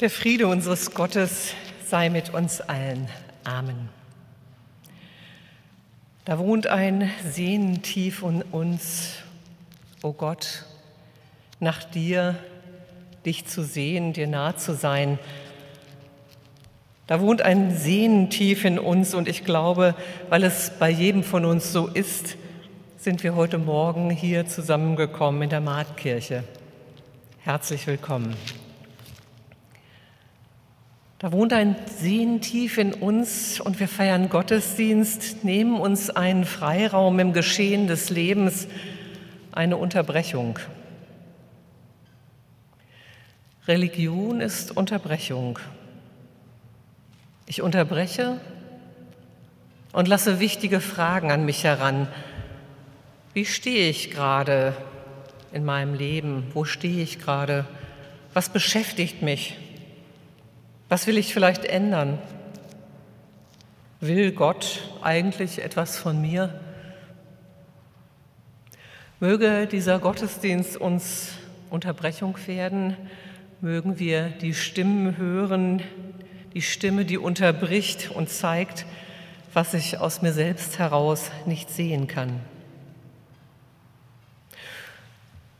Der Friede unseres Gottes sei mit uns allen. Amen. Da wohnt ein Sehnen tief in uns, o oh Gott, nach dir, dich zu sehen, dir nah zu sein. Da wohnt ein Sehnen tief in uns und ich glaube, weil es bei jedem von uns so ist, sind wir heute Morgen hier zusammengekommen in der Marktkirche. Herzlich willkommen. Da wohnt ein Sehen tief in uns und wir feiern Gottesdienst, nehmen uns einen Freiraum im Geschehen des Lebens, eine Unterbrechung. Religion ist Unterbrechung. Ich unterbreche und lasse wichtige Fragen an mich heran. Wie stehe ich gerade in meinem Leben? Wo stehe ich gerade? Was beschäftigt mich? Was will ich vielleicht ändern? Will Gott eigentlich etwas von mir? Möge dieser Gottesdienst uns Unterbrechung werden, mögen wir die Stimmen hören, die Stimme, die unterbricht und zeigt, was ich aus mir selbst heraus nicht sehen kann.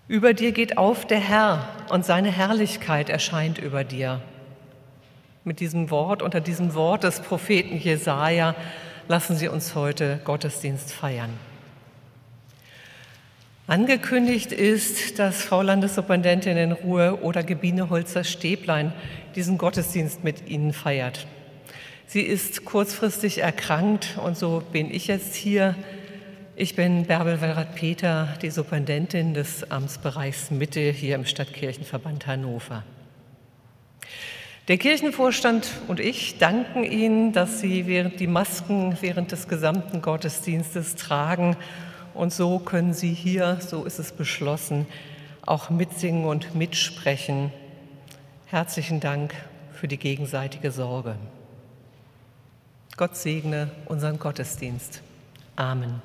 Über dir geht auf der Herr und seine Herrlichkeit erscheint über dir. Mit diesem Wort, unter diesem Wort des Propheten Jesaja, lassen Sie uns heute Gottesdienst feiern. Angekündigt ist, dass Frau Landessuperintendentin in Ruhe oder Gebine Holzer-Stäblein diesen Gottesdienst mit Ihnen feiert. Sie ist kurzfristig erkrankt und so bin ich jetzt hier. Ich bin Bärbel Wellrath-Peter, die Superintendentin des Amtsbereichs Mitte hier im Stadtkirchenverband Hannover. Der Kirchenvorstand und ich danken Ihnen, dass Sie während die Masken während des gesamten Gottesdienstes tragen. Und so können Sie hier, so ist es beschlossen, auch mitsingen und mitsprechen. Herzlichen Dank für die gegenseitige Sorge. Gott segne unseren Gottesdienst. Amen.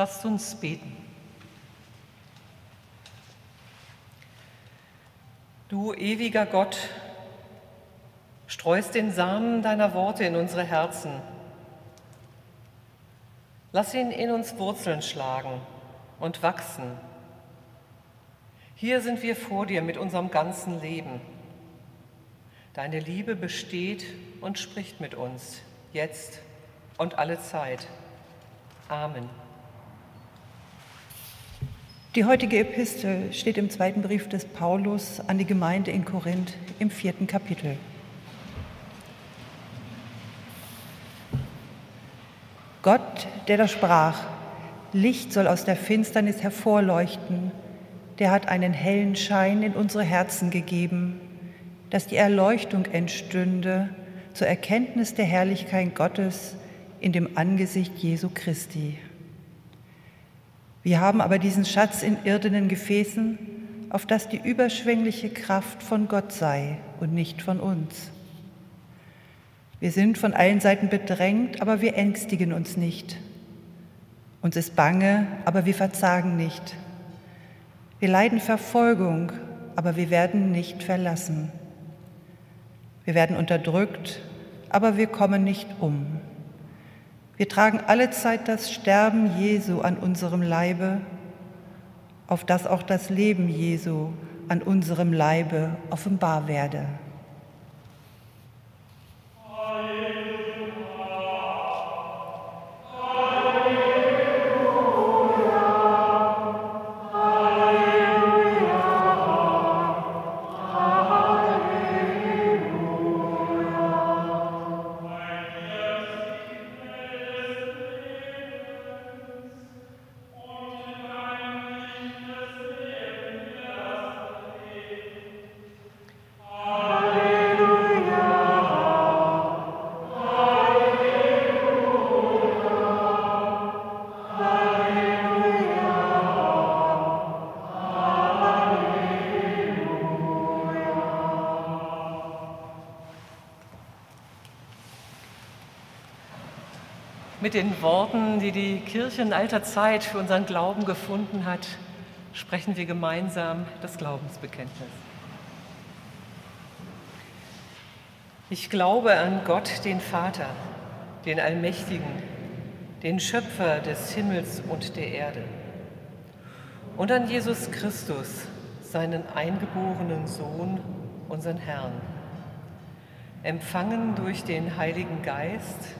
Lasst uns beten. Du ewiger Gott, streust den Samen deiner Worte in unsere Herzen. Lass ihn in uns Wurzeln schlagen und wachsen. Hier sind wir vor dir mit unserem ganzen Leben. Deine Liebe besteht und spricht mit uns, jetzt und alle Zeit. Amen. Die heutige Epistel steht im zweiten Brief des Paulus an die Gemeinde in Korinth im vierten Kapitel. Gott, der da sprach, Licht soll aus der Finsternis hervorleuchten, der hat einen hellen Schein in unsere Herzen gegeben, dass die Erleuchtung entstünde zur Erkenntnis der Herrlichkeit Gottes in dem Angesicht Jesu Christi. Wir haben aber diesen Schatz in irdenen Gefäßen, auf dass die überschwängliche Kraft von Gott sei und nicht von uns. Wir sind von allen Seiten bedrängt, aber wir ängstigen uns nicht. Uns ist bange, aber wir verzagen nicht. Wir leiden Verfolgung, aber wir werden nicht verlassen. Wir werden unterdrückt, aber wir kommen nicht um. Wir tragen alle Zeit das Sterben Jesu an unserem Leibe, auf das auch das Leben Jesu an unserem Leibe offenbar werde. Mit den Worten, die die Kirche in alter Zeit für unseren Glauben gefunden hat, sprechen wir gemeinsam das Glaubensbekenntnis. Ich glaube an Gott, den Vater, den Allmächtigen, den Schöpfer des Himmels und der Erde, und an Jesus Christus, seinen eingeborenen Sohn, unseren Herrn, empfangen durch den Heiligen Geist,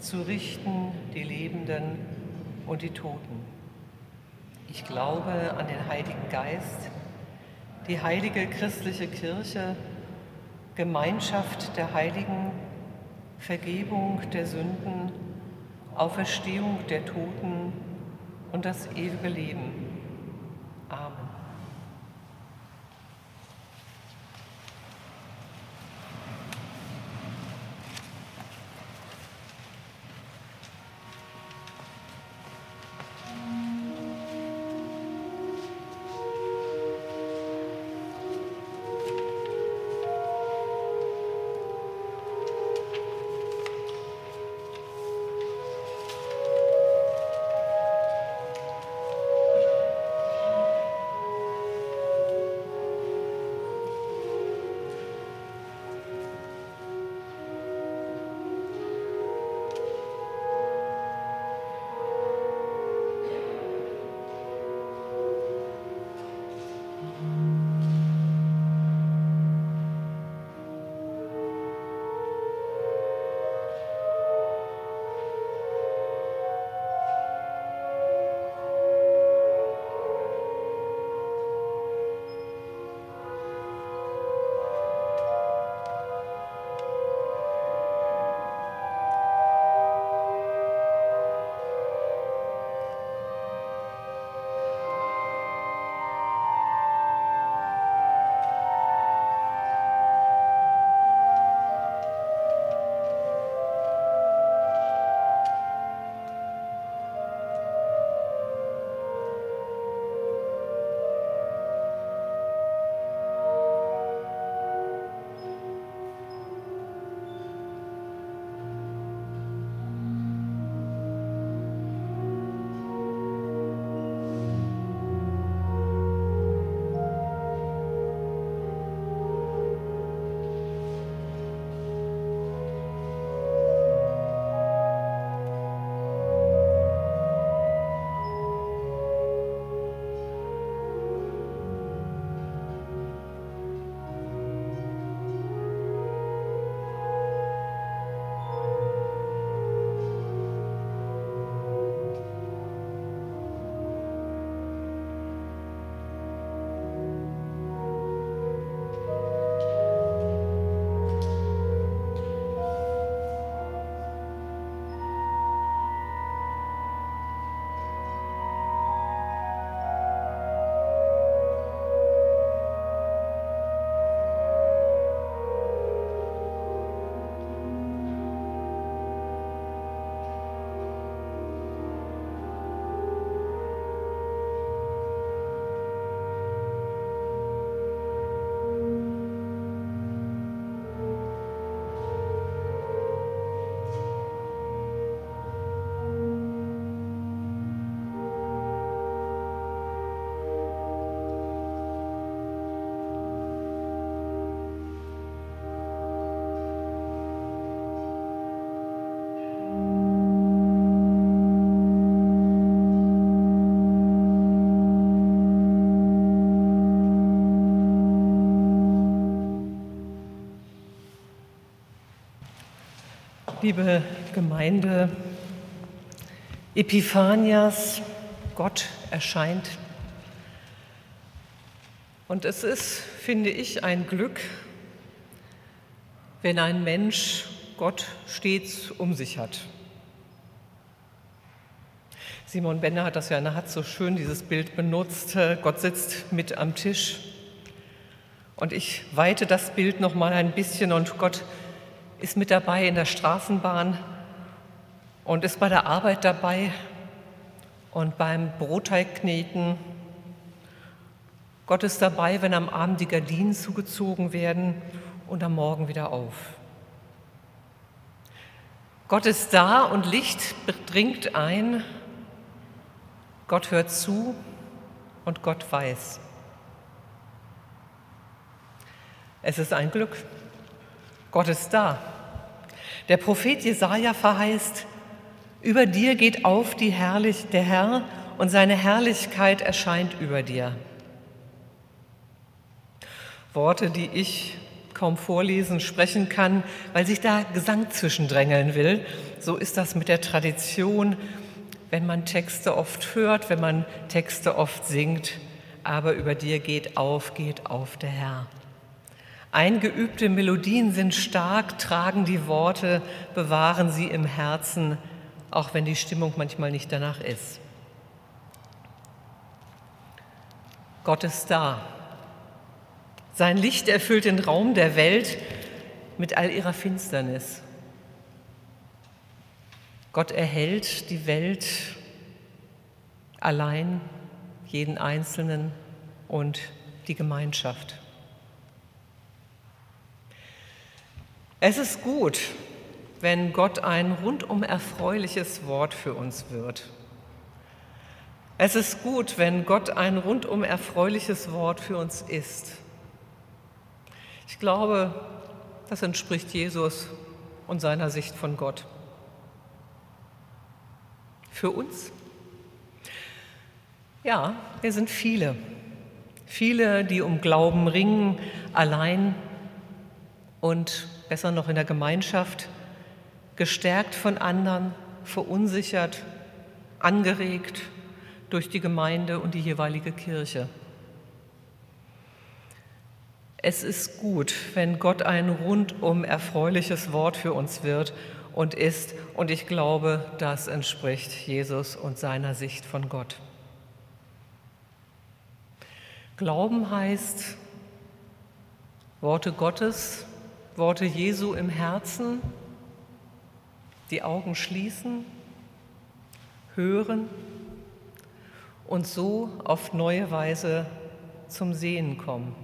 zu richten die Lebenden und die Toten. Ich glaube an den Heiligen Geist, die heilige christliche Kirche, Gemeinschaft der Heiligen, Vergebung der Sünden, Auferstehung der Toten und das ewige Leben. Liebe Gemeinde, Epiphanias, Gott erscheint. Und es ist, finde ich, ein Glück, wenn ein Mensch Gott stets um sich hat. Simon Bender hat das ja, er hat so schön dieses Bild benutzt. Gott sitzt mit am Tisch. Und ich weite das Bild noch mal ein bisschen und Gott ist mit dabei in der Straßenbahn und ist bei der Arbeit dabei und beim Brotteigneten. Gott ist dabei, wenn am Abend die Gardinen zugezogen werden und am Morgen wieder auf. Gott ist da und Licht dringt ein. Gott hört zu und Gott weiß. Es ist ein Glück. Gott ist da. Der Prophet Jesaja verheißt: Über dir geht auf die Herrlich, der Herr und seine Herrlichkeit erscheint über dir. Worte, die ich kaum vorlesen, sprechen kann, weil sich da Gesang zwischendrängeln will. So ist das mit der Tradition, wenn man Texte oft hört, wenn man Texte oft singt. Aber über dir geht auf, geht auf der Herr. Eingeübte Melodien sind stark, tragen die Worte, bewahren sie im Herzen, auch wenn die Stimmung manchmal nicht danach ist. Gott ist da. Sein Licht erfüllt den Raum der Welt mit all ihrer Finsternis. Gott erhält die Welt allein, jeden Einzelnen und die Gemeinschaft. Es ist gut, wenn Gott ein rundum erfreuliches Wort für uns wird. Es ist gut, wenn Gott ein rundum erfreuliches Wort für uns ist. Ich glaube, das entspricht Jesus und seiner Sicht von Gott. Für uns? Ja, wir sind viele. Viele, die um Glauben ringen, allein und besser noch in der Gemeinschaft, gestärkt von anderen, verunsichert, angeregt durch die Gemeinde und die jeweilige Kirche. Es ist gut, wenn Gott ein rundum erfreuliches Wort für uns wird und ist, und ich glaube, das entspricht Jesus und seiner Sicht von Gott. Glauben heißt, Worte Gottes Worte Jesu im Herzen, die Augen schließen, hören und so auf neue Weise zum Sehen kommen.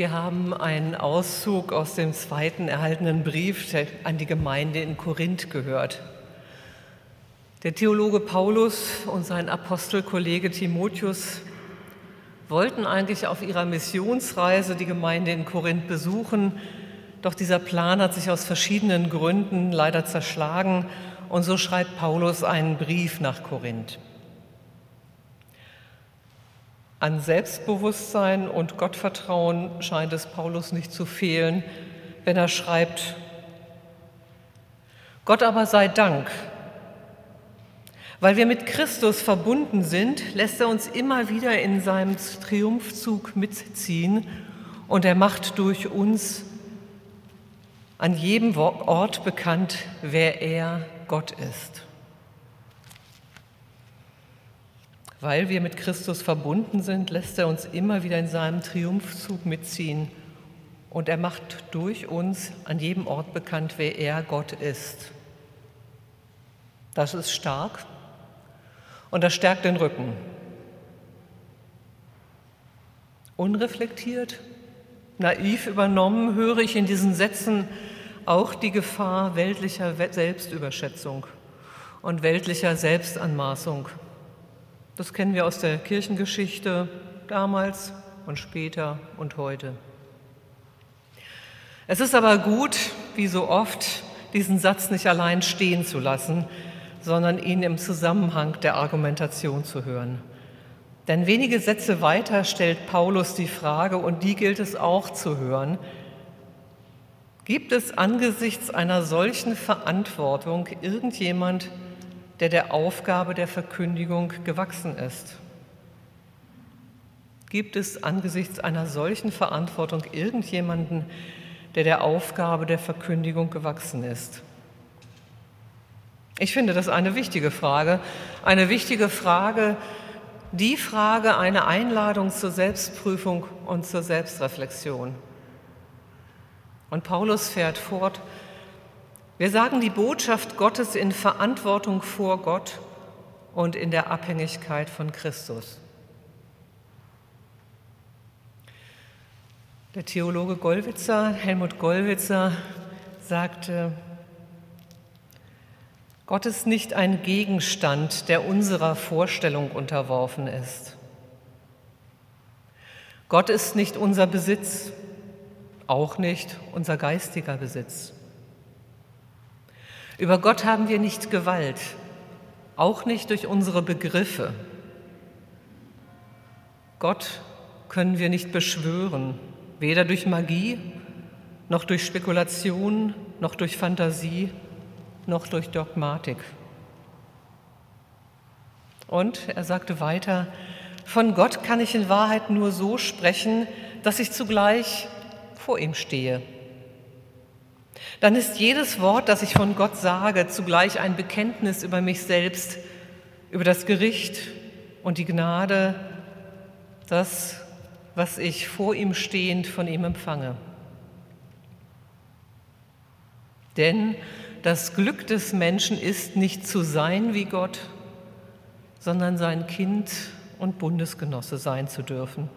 Wir haben einen Auszug aus dem zweiten erhaltenen Brief an die Gemeinde in Korinth gehört. Der Theologe Paulus und sein Apostelkollege Timotheus wollten eigentlich auf ihrer Missionsreise die Gemeinde in Korinth besuchen, doch dieser Plan hat sich aus verschiedenen Gründen leider zerschlagen und so schreibt Paulus einen Brief nach Korinth. An Selbstbewusstsein und Gottvertrauen scheint es Paulus nicht zu fehlen, wenn er schreibt, Gott aber sei Dank, weil wir mit Christus verbunden sind, lässt er uns immer wieder in seinem Triumphzug mitziehen und er macht durch uns an jedem Ort bekannt, wer er Gott ist. Weil wir mit Christus verbunden sind, lässt er uns immer wieder in seinem Triumphzug mitziehen und er macht durch uns an jedem Ort bekannt, wer er Gott ist. Das ist stark und das stärkt den Rücken. Unreflektiert, naiv übernommen höre ich in diesen Sätzen auch die Gefahr weltlicher Selbstüberschätzung und weltlicher Selbstanmaßung. Das kennen wir aus der Kirchengeschichte damals und später und heute. Es ist aber gut, wie so oft, diesen Satz nicht allein stehen zu lassen, sondern ihn im Zusammenhang der Argumentation zu hören. Denn wenige Sätze weiter stellt Paulus die Frage, und die gilt es auch zu hören, gibt es angesichts einer solchen Verantwortung irgendjemand, der Aufgabe der Verkündigung gewachsen ist? Gibt es angesichts einer solchen Verantwortung irgendjemanden, der der Aufgabe der Verkündigung gewachsen ist? Ich finde das eine wichtige Frage, eine wichtige Frage, die Frage, eine Einladung zur Selbstprüfung und zur Selbstreflexion. Und Paulus fährt fort, wir sagen die Botschaft Gottes in Verantwortung vor Gott und in der Abhängigkeit von Christus. Der Theologe Gollwitzer, Helmut Gollwitzer, sagte, Gott ist nicht ein Gegenstand, der unserer Vorstellung unterworfen ist. Gott ist nicht unser Besitz, auch nicht unser geistiger Besitz. Über Gott haben wir nicht Gewalt, auch nicht durch unsere Begriffe. Gott können wir nicht beschwören, weder durch Magie, noch durch Spekulation, noch durch Fantasie, noch durch Dogmatik. Und er sagte weiter, von Gott kann ich in Wahrheit nur so sprechen, dass ich zugleich vor ihm stehe. Dann ist jedes Wort, das ich von Gott sage, zugleich ein Bekenntnis über mich selbst, über das Gericht und die Gnade, das, was ich vor ihm stehend von ihm empfange. Denn das Glück des Menschen ist nicht zu sein wie Gott, sondern sein Kind und Bundesgenosse sein zu dürfen.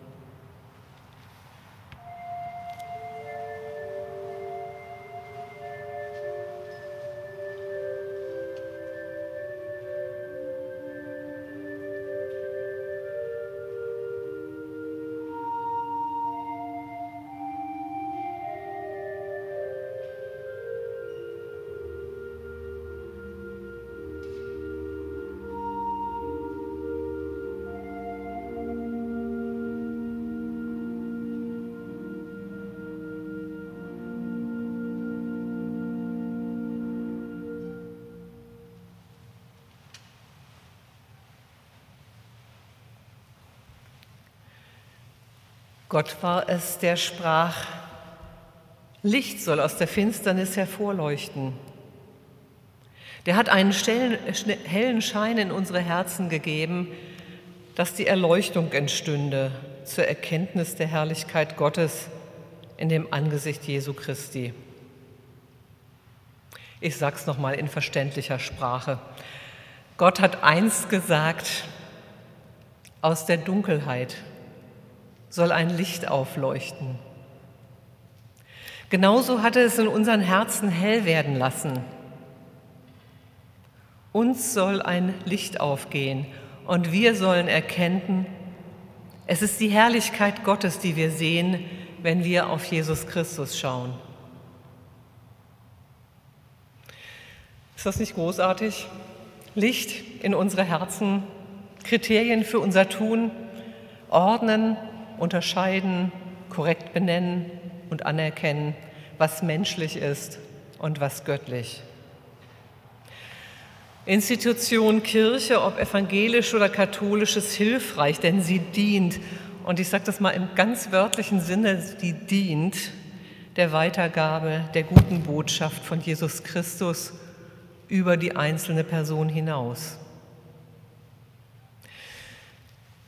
Gott war es, der sprach, Licht soll aus der Finsternis hervorleuchten. Der hat einen hellen Schein in unsere Herzen gegeben, dass die Erleuchtung entstünde zur Erkenntnis der Herrlichkeit Gottes in dem Angesicht Jesu Christi. Ich sage es nochmal in verständlicher Sprache. Gott hat einst gesagt, aus der Dunkelheit soll ein Licht aufleuchten. Genauso hat er es in unseren Herzen hell werden lassen. Uns soll ein Licht aufgehen und wir sollen erkennen, es ist die Herrlichkeit Gottes, die wir sehen, wenn wir auf Jesus Christus schauen. Ist das nicht großartig? Licht in unsere Herzen, Kriterien für unser Tun, ordnen unterscheiden, korrekt benennen und anerkennen, was menschlich ist und was göttlich. Institution Kirche, ob evangelisch oder katholisch, ist hilfreich, denn sie dient, und ich sage das mal im ganz wörtlichen Sinne, die dient der Weitergabe der guten Botschaft von Jesus Christus über die einzelne Person hinaus.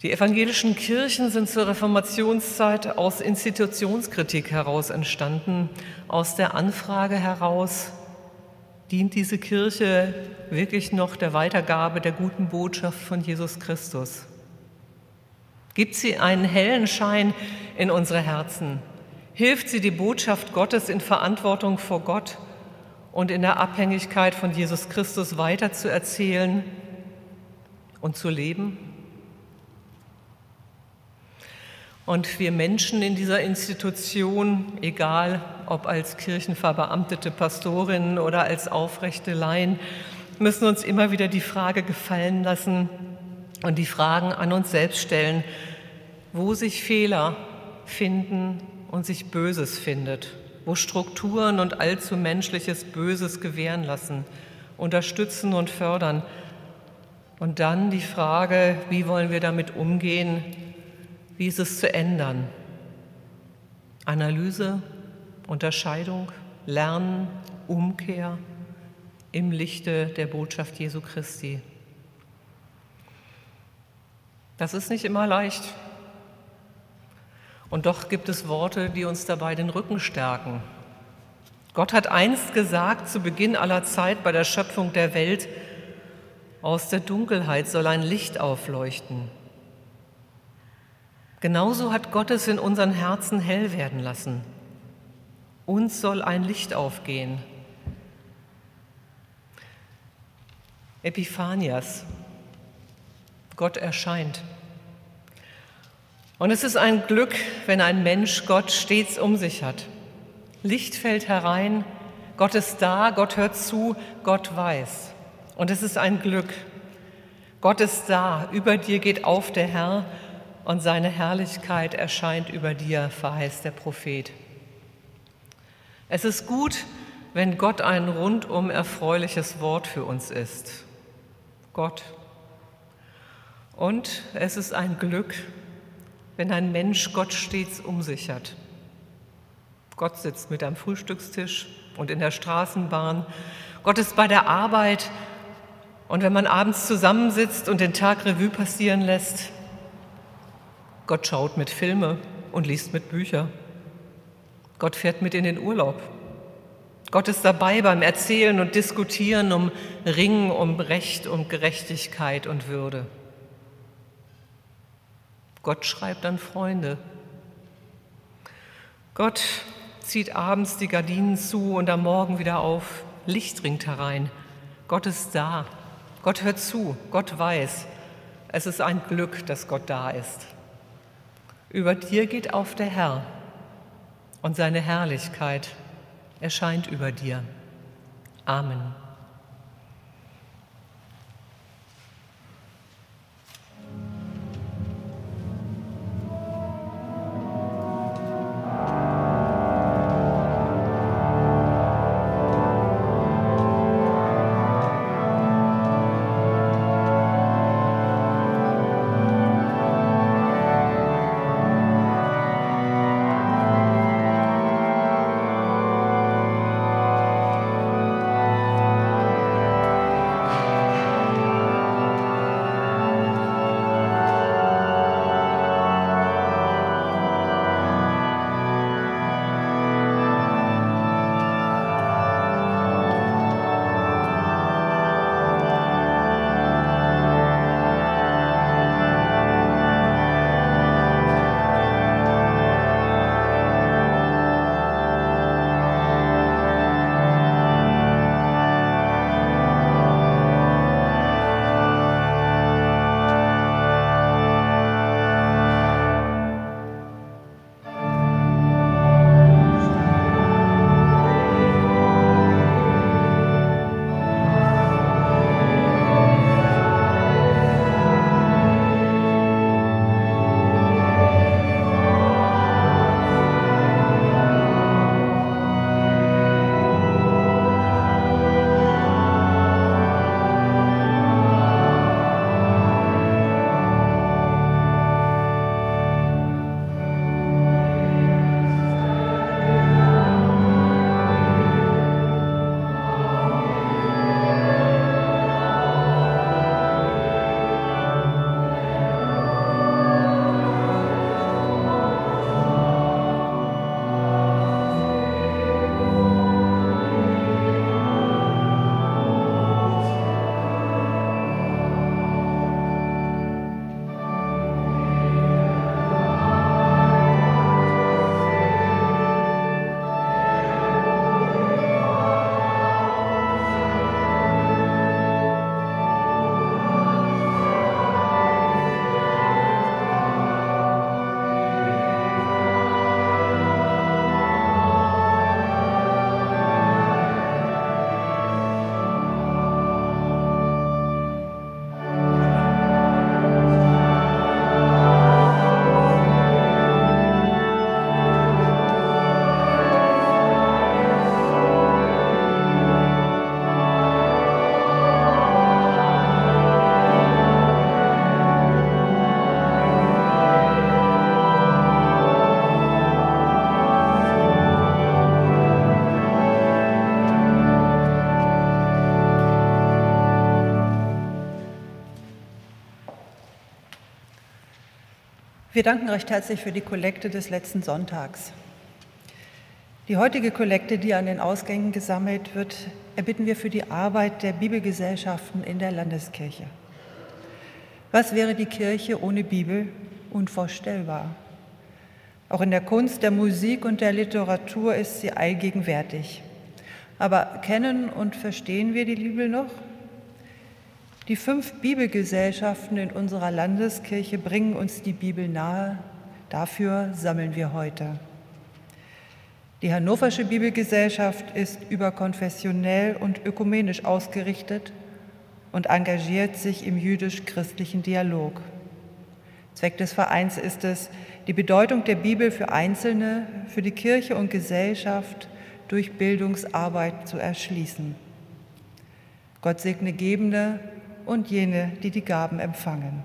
Die evangelischen Kirchen sind zur Reformationszeit aus Institutionskritik heraus entstanden, aus der Anfrage heraus, dient diese Kirche wirklich noch der Weitergabe der guten Botschaft von Jesus Christus? Gibt sie einen hellen Schein in unsere Herzen? Hilft sie die Botschaft Gottes in Verantwortung vor Gott und in der Abhängigkeit von Jesus Christus weiter zu erzählen und zu leben? Und wir Menschen in dieser Institution, egal ob als kirchenverbeamtete Pastorinnen oder als aufrechte Laien, müssen uns immer wieder die Frage gefallen lassen und die Fragen an uns selbst stellen, wo sich Fehler finden und sich Böses findet, wo Strukturen und allzu menschliches Böses gewähren lassen, unterstützen und fördern. Und dann die Frage, wie wollen wir damit umgehen, wie ist es zu ändern? Analyse, Unterscheidung, Lernen, Umkehr im Lichte der Botschaft Jesu Christi. Das ist nicht immer leicht. Und doch gibt es Worte, die uns dabei den Rücken stärken. Gott hat einst gesagt, zu Beginn aller Zeit bei der Schöpfung der Welt, aus der Dunkelheit soll ein Licht aufleuchten. Genauso hat Gott es in unseren Herzen hell werden lassen. Uns soll ein Licht aufgehen. Epiphanias. Gott erscheint. Und es ist ein Glück, wenn ein Mensch Gott stets um sich hat. Licht fällt herein, Gott ist da, Gott hört zu, Gott weiß. Und es ist ein Glück. Gott ist da, über dir geht auf der Herr und seine Herrlichkeit erscheint über dir, verheißt der Prophet. Es ist gut, wenn Gott ein rundum erfreuliches Wort für uns ist. Gott. Und es ist ein Glück, wenn ein Mensch Gott stets um sich hat. Gott sitzt mit am Frühstückstisch und in der Straßenbahn. Gott ist bei der Arbeit. Und wenn man abends zusammensitzt und den Tag Revue passieren lässt, Gott schaut mit Filme und liest mit Bücher. Gott fährt mit in den Urlaub. Gott ist dabei beim Erzählen und Diskutieren um Ringen, um Recht, um Gerechtigkeit und Würde. Gott schreibt an Freunde. Gott zieht abends die Gardinen zu und am Morgen wieder auf. Licht dringt herein. Gott ist da. Gott hört zu. Gott weiß. Es ist ein Glück, dass Gott da ist. Über dir geht auf der Herr und seine Herrlichkeit erscheint über dir. Amen. Wir danken recht herzlich für die Kollekte des letzten Sonntags. Die heutige Kollekte, die an den Ausgängen gesammelt wird, erbitten wir für die Arbeit der Bibelgesellschaften in der Landeskirche. Was wäre die Kirche ohne Bibel? Unvorstellbar. Auch in der Kunst, der Musik und der Literatur ist sie allgegenwärtig. Aber kennen und verstehen wir die Bibel noch? Die fünf Bibelgesellschaften in unserer Landeskirche bringen uns die Bibel nahe. Dafür sammeln wir heute. Die Hannoversche Bibelgesellschaft ist überkonfessionell und ökumenisch ausgerichtet und engagiert sich im jüdisch-christlichen Dialog. Zweck des Vereins ist es, die Bedeutung der Bibel für Einzelne, für die Kirche und Gesellschaft durch Bildungsarbeit zu erschließen. Gott segne Gebende und jene, die die Gaben empfangen.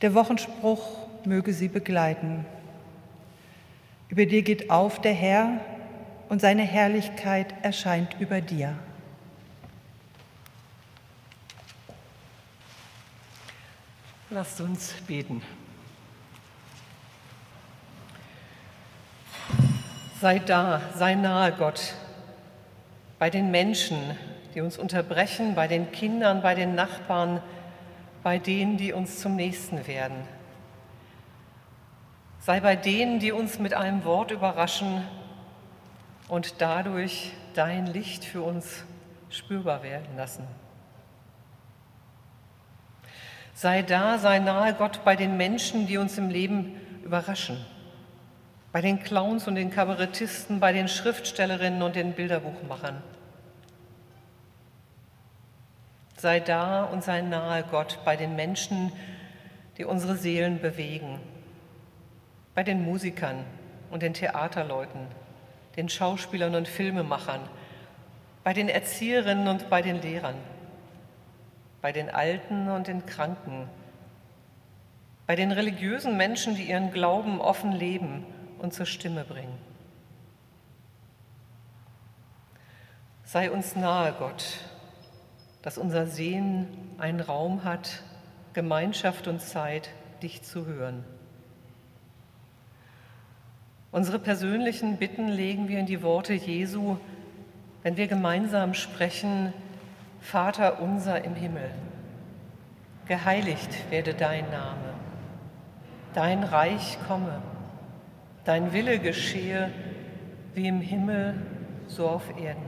Der Wochenspruch möge sie begleiten. Über dir geht auf der Herr und seine Herrlichkeit erscheint über dir. Lasst uns beten. Sei da, sei nahe, Gott, bei den Menschen, die uns unterbrechen, bei den Kindern, bei den Nachbarn, bei denen, die uns zum Nächsten werden. Sei bei denen, die uns mit einem Wort überraschen und dadurch dein Licht für uns spürbar werden lassen. Sei da, sei nahe Gott bei den Menschen, die uns im Leben überraschen. Bei den Clowns und den Kabarettisten, bei den Schriftstellerinnen und den Bilderbuchmachern. Sei da und sei nahe, Gott, bei den Menschen, die unsere Seelen bewegen, bei den Musikern und den Theaterleuten, den Schauspielern und Filmemachern, bei den Erzieherinnen und bei den Lehrern, bei den Alten und den Kranken, bei den religiösen Menschen, die ihren Glauben offen leben und zur Stimme bringen. Sei uns nahe, Gott, dass unser Sehen einen Raum hat, Gemeinschaft und Zeit, dich zu hören. Unsere persönlichen Bitten legen wir in die Worte Jesu, wenn wir gemeinsam sprechen, Vater unser im Himmel, geheiligt werde dein Name, dein Reich komme, dein Wille geschehe wie im Himmel, so auf Erden.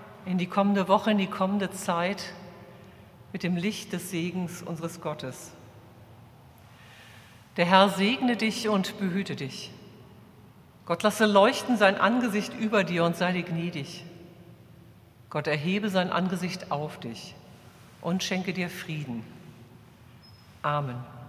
in die kommende Woche, in die kommende Zeit mit dem Licht des Segens unseres Gottes. Der Herr segne dich und behüte dich. Gott lasse leuchten sein Angesicht über dir und sei dir gnädig. Gott erhebe sein Angesicht auf dich und schenke dir Frieden. Amen.